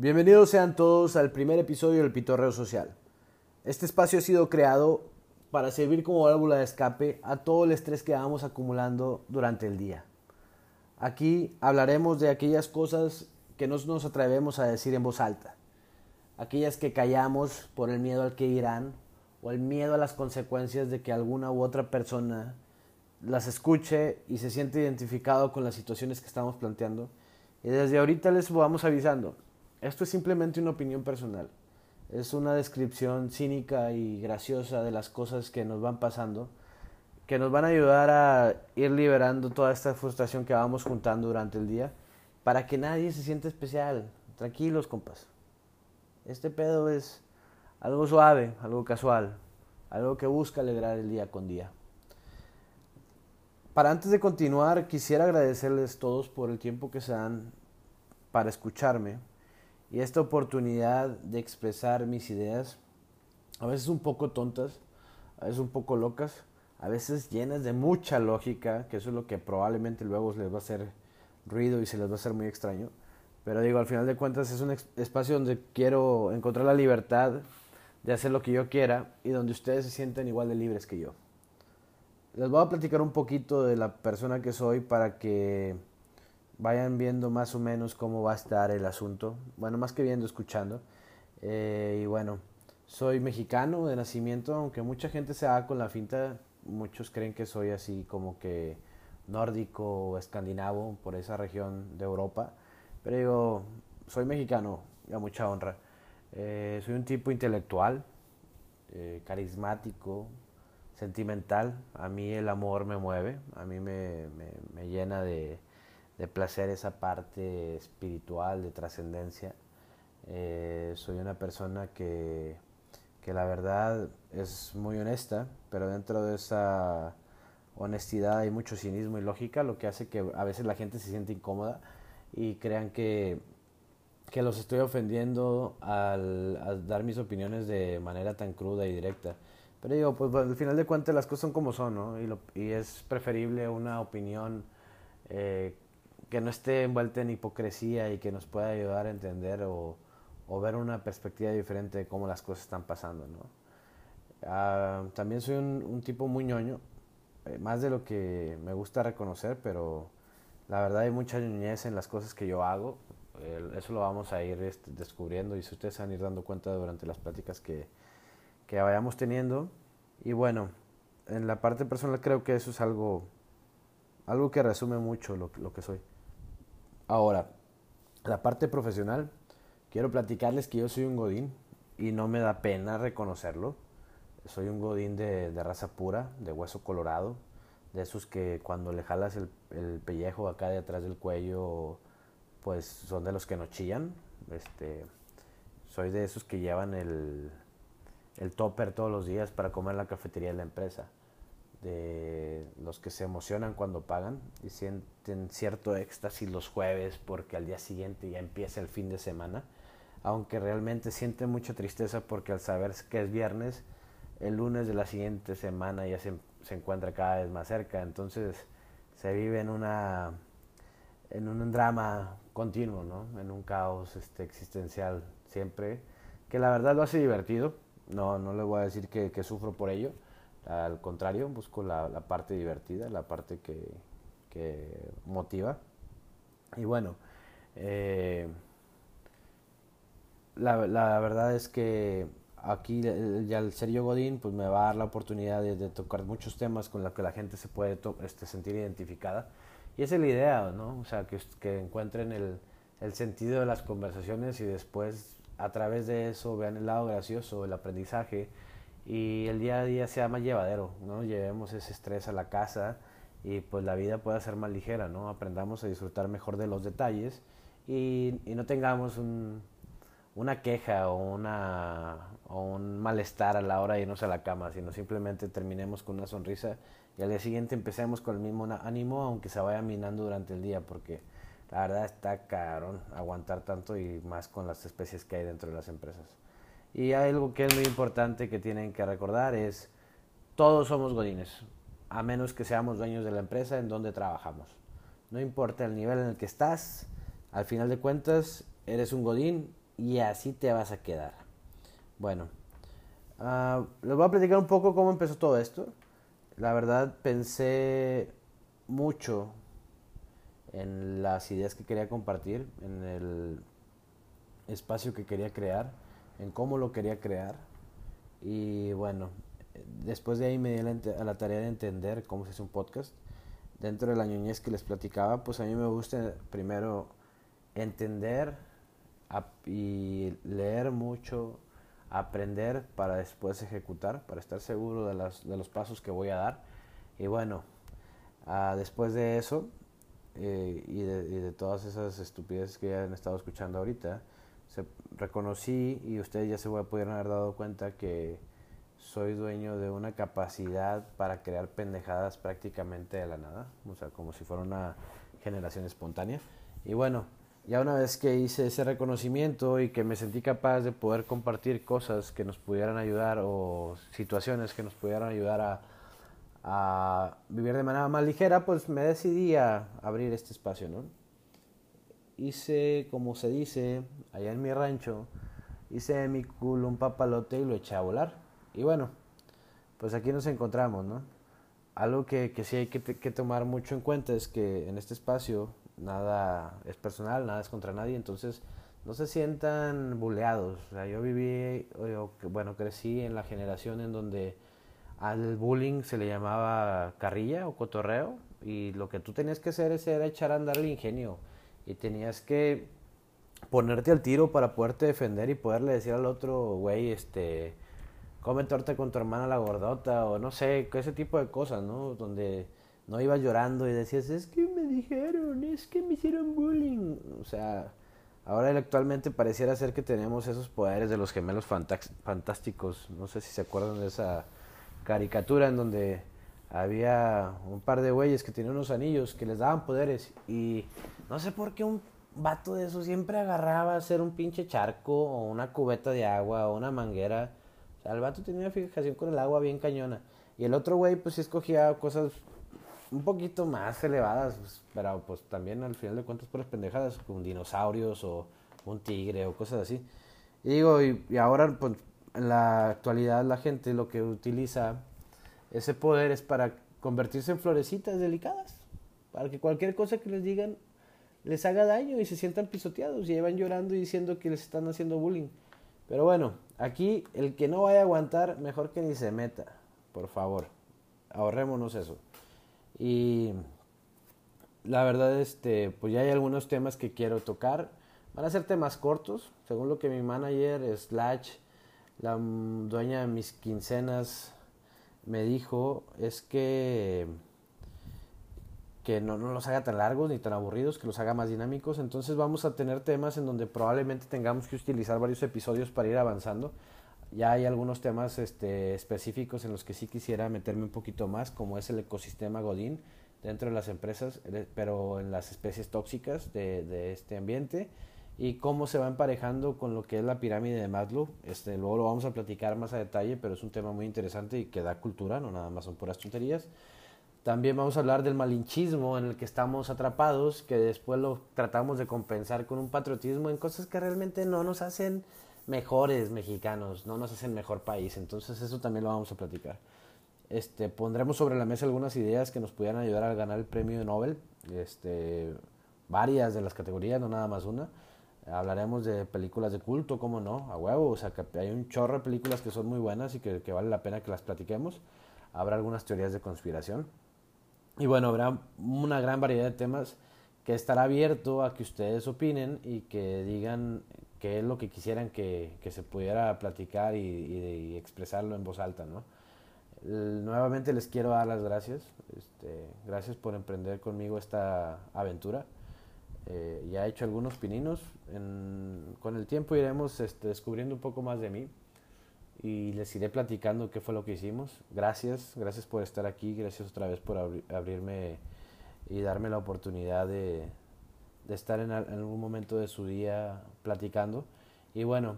Bienvenidos sean todos al primer episodio del Pitorreo Social. Este espacio ha sido creado para servir como válvula de escape a todo el estrés que vamos acumulando durante el día. Aquí hablaremos de aquellas cosas que no nos atrevemos a decir en voz alta, aquellas que callamos por el miedo al que irán o el miedo a las consecuencias de que alguna u otra persona las escuche y se siente identificado con las situaciones que estamos planteando. Y desde ahorita les vamos avisando, esto es simplemente una opinión personal. Es una descripción cínica y graciosa de las cosas que nos van pasando, que nos van a ayudar a ir liberando toda esta frustración que vamos juntando durante el día, para que nadie se sienta especial. Tranquilos, compas. Este pedo es algo suave, algo casual, algo que busca alegrar el día con día. Para antes de continuar, quisiera agradecerles todos por el tiempo que se dan para escucharme y esta oportunidad de expresar mis ideas, a veces un poco tontas, a veces un poco locas, a veces llenas de mucha lógica, que eso es lo que probablemente luego les va a hacer ruido y se les va a hacer muy extraño. Pero digo, al final de cuentas es un espacio donde quiero encontrar la libertad de hacer lo que yo quiera y donde ustedes se sienten igual de libres que yo. Les voy a platicar un poquito de la persona que soy para que vayan viendo más o menos cómo va a estar el asunto. Bueno, más que viendo, escuchando. Eh, y bueno, soy mexicano de nacimiento, aunque mucha gente se haga con la finta, muchos creen que soy así como que nórdico o escandinavo por esa región de Europa. Pero digo, soy mexicano, a mucha honra. Eh, soy un tipo intelectual, eh, carismático, sentimental. A mí el amor me mueve, a mí me, me llena de, de placer esa parte espiritual, de trascendencia. Eh, soy una persona que, que la verdad es muy honesta, pero dentro de esa honestidad hay mucho cinismo y lógica, lo que hace que a veces la gente se siente incómoda y crean que, que los estoy ofendiendo al, dar mis opiniones de manera tan cruda y directa. Pero digo, pues al final de cuentas las cosas son como son, ¿no? Y, lo, y es preferible una opinión eh, que no esté envuelta en hipocresía y que nos pueda ayudar a entender o, ver una perspectiva diferente de cómo las cosas están pasando. ¿no? Ah, también soy un, tipo muy ñoño, eh, más de lo que me gusta reconocer, pero la verdad hay mucha ñoñez en las cosas que yo hago. eso lo vamos a ir este, descubriendo y si ustedes se van a ir dando cuenta durante las pláticas que, que vayamos teniendo. Y bueno, en la parte personal creo que eso es algo, algo que resume mucho lo, lo que soy. Ahora, la parte profesional, quiero platicarles que yo soy un godín y no me da pena reconocerlo. Soy un godín de, raza pura, de hueso colorado, de esos que cuando le jalas el, pellejo acá de atrás del cuello, pues son de los que no chillan. Este, soy de esos que llevan el, el topper todos los días para comer en la cafetería de la empresa de los que se emocionan cuando pagan y sienten cierto éxtasis los jueves porque al día siguiente ya empieza el fin de semana, aunque realmente sienten mucha tristeza porque al saber que es viernes, el lunes de la siguiente semana ya se, se encuentra cada vez más cerca, entonces se vive en una en un drama continuo, ¿no? en un caos este, existencial siempre, que la verdad lo hace divertido, no, no le voy a decir que, que sufro por ello, al contrario, busco la, parte divertida, la parte que, motiva. Y bueno, eh, la, verdad es que aquí ya el serio Godín pues me va a dar la oportunidad de, tocar muchos temas con los que la gente se puede este, sentir identificada. Y esa es la idea, ¿no? O sea, que, que encuentren el, el sentido de las conversaciones y después a través de eso vean el lado gracioso, el aprendizaje y el día a día sea más llevadero, ¿no? Llevemos ese estrés a la casa y pues la vida pueda ser más ligera, ¿no? Aprendamos a disfrutar mejor de los detalles y, y no tengamos un, una queja o, una, o un malestar a la hora de irnos a la cama, sino simplemente terminemos con una sonrisa y al día siguiente empecemos con el mismo ánimo, aunque se vaya minando durante el día, porque la verdad está caro aguantar tanto y más con las especies que hay dentro de las empresas. Y algo que es muy importante que tienen que recordar es, todos somos godines, a menos que seamos dueños de la empresa en donde trabajamos. No importa el nivel en el que estás, al final de cuentas eres un godín y así te vas a quedar. Bueno, uh, les voy a platicar un poco cómo empezó todo esto. La verdad pensé mucho en las ideas que quería compartir, en el espacio que quería crear, en cómo lo quería crear. Y bueno, después de ahí me di a la tarea de entender cómo se hace un podcast. Dentro de la ñoñez que les platicaba, pues a mí me gusta primero entender y leer mucho, aprender para después ejecutar, para estar seguro de, las, de los pasos que voy a dar. Y bueno, ah, después de eso eh, y, de, y, de, todas esas estupideces que ya han estado escuchando ahorita, se, reconocí y ustedes ya se pudieron haber dado cuenta que soy dueño de una capacidad para crear pendejadas prácticamente de la nada, o sea, como si fuera una generación espontánea. Y bueno, ya una vez que hice ese reconocimiento y que me sentí capaz de poder compartir cosas que nos pudieran ayudar o situaciones que nos pudieran ayudar a, a vivir de manera más ligera, pues me decidí a abrir este espacio, ¿no? Hice, como se dice, allá en mi rancho, hice mi culo un papalote y lo eché a volar. Y bueno, pues aquí nos encontramos, ¿no? Algo que, que sí hay que, que, tomar mucho en cuenta es que en este espacio nada es personal, nada es contra nadie, entonces no se sientan buleados. Yo viví, yo, bueno, crecí en la generación en donde al bullying se le llamaba carrilla o cotorreo y lo que tú tenías que hacer era echar a andar el ingenio y tenías que ponerte al tiro para poderte defender y poderle decir al otro, güey, este, come torta con tu hermana la gordota o no sé, ese tipo de cosas, ¿no? Donde no ibas llorando y decías, es que me dijeron, es que me hicieron bullying. O sea, ahora actualmente pareciera ser que tenemos esos poderes de los gemelos fantásticos. No sé si se acuerdan de esa caricatura en donde había un par de güeyes que tenían unos anillos que les daban poderes y no sé por qué un vato de eso siempre agarraba a hacer un pinche charco o una cubeta de agua o una manguera. O sea, el vato tenía una fijación con el agua bien cañona. Y el otro güey pues sí escogía cosas un poquito más elevadas, pues, pero pues también al final de cuentas por las pendejadas, con dinosaurios o un tigre o cosas así. Y digo, y ahora pues en la actualidad la gente lo que utiliza ese poder es para convertirse en florecitas delicadas, para que cualquier cosa que les digan les haga daño y se sientan pisoteados y llevan llorando y diciendo que les están haciendo bullying. Pero bueno, aquí el que no vaya a aguantar, mejor que ni se meta, por favor. Ahorrémonos eso. Y la verdad, este, pues ya hay algunos temas que quiero tocar. Van a ser temas cortos, según lo que mi manager, Slash, la dueña de mis quincenas, me dijo, es que que no, no, los haga tan largos ni tan aburridos, que los haga más dinámicos. Entonces vamos a tener temas en donde probablemente tengamos que utilizar varios episodios para ir avanzando. Ya hay algunos temas este, específicos en los que sí quisiera meterme un poquito más, como es el ecosistema Godín dentro de las empresas, eh, pero en las especies tóxicas de, de este ambiente y cómo se va emparejando con lo que es la pirámide de Maslow. Este, luego lo vamos a platicar más a detalle, pero es un tema muy interesante y que da cultura, no nada más son puras tonterías. También vamos a hablar del malinchismo en el que estamos atrapados, que después lo tratamos de compensar con un patriotismo en cosas que realmente no nos hacen mejores mexicanos, no nos hacen mejor país. Entonces eso también lo vamos a platicar. Este, pondremos sobre la mesa algunas ideas que nos pudieran ayudar a ganar el premio Nobel, este, varias de las categorías, no nada más una. Hablaremos de películas de culto, cómo no, a huevo, o sea que hay un chorro de películas que son muy buenas y que, que vale la pena que las platiquemos. Habrá algunas teorías de conspiración. Y bueno, habrá una gran variedad de temas que estará abierto a que ustedes opinen y que digan qué es lo que quisieran que, que se pudiera platicar y, y, expresarlo en voz alta, ¿no? nuevamente les quiero dar las gracias. Este, gracias por emprender conmigo esta aventura. Eh, ya he hecho algunos pininos. En, con el tiempo iremos este, descubriendo un poco más de mí y les iré platicando qué fue lo que hicimos. Gracias, gracias por estar aquí, gracias otra vez por abrirme y darme la oportunidad de, de estar en, algún momento de su día platicando. Y bueno,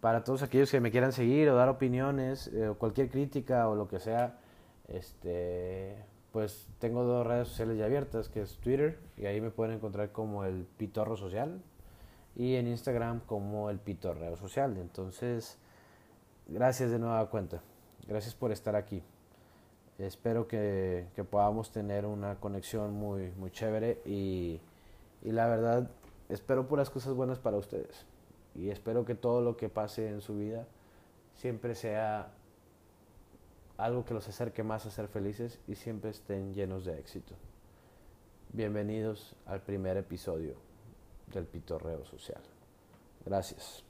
para todos aquellos que me quieran seguir o dar opiniones, eh, o cualquier crítica o lo que sea, este, pues tengo dos redes sociales ya abiertas, que es Twitter, y ahí me pueden encontrar como el Pitorro Social, y en Instagram como el Pitorreo Social. Entonces, gracias de nueva cuenta. Gracias por estar aquí. Espero que, podamos tener una conexión muy, muy chévere y, y la verdad, espero puras cosas buenas para ustedes. Y espero que todo lo que pase en su vida siempre sea algo que los acerque más a ser felices y siempre estén llenos de éxito. Bienvenidos al primer episodio del Pitorreo Social. Gracias.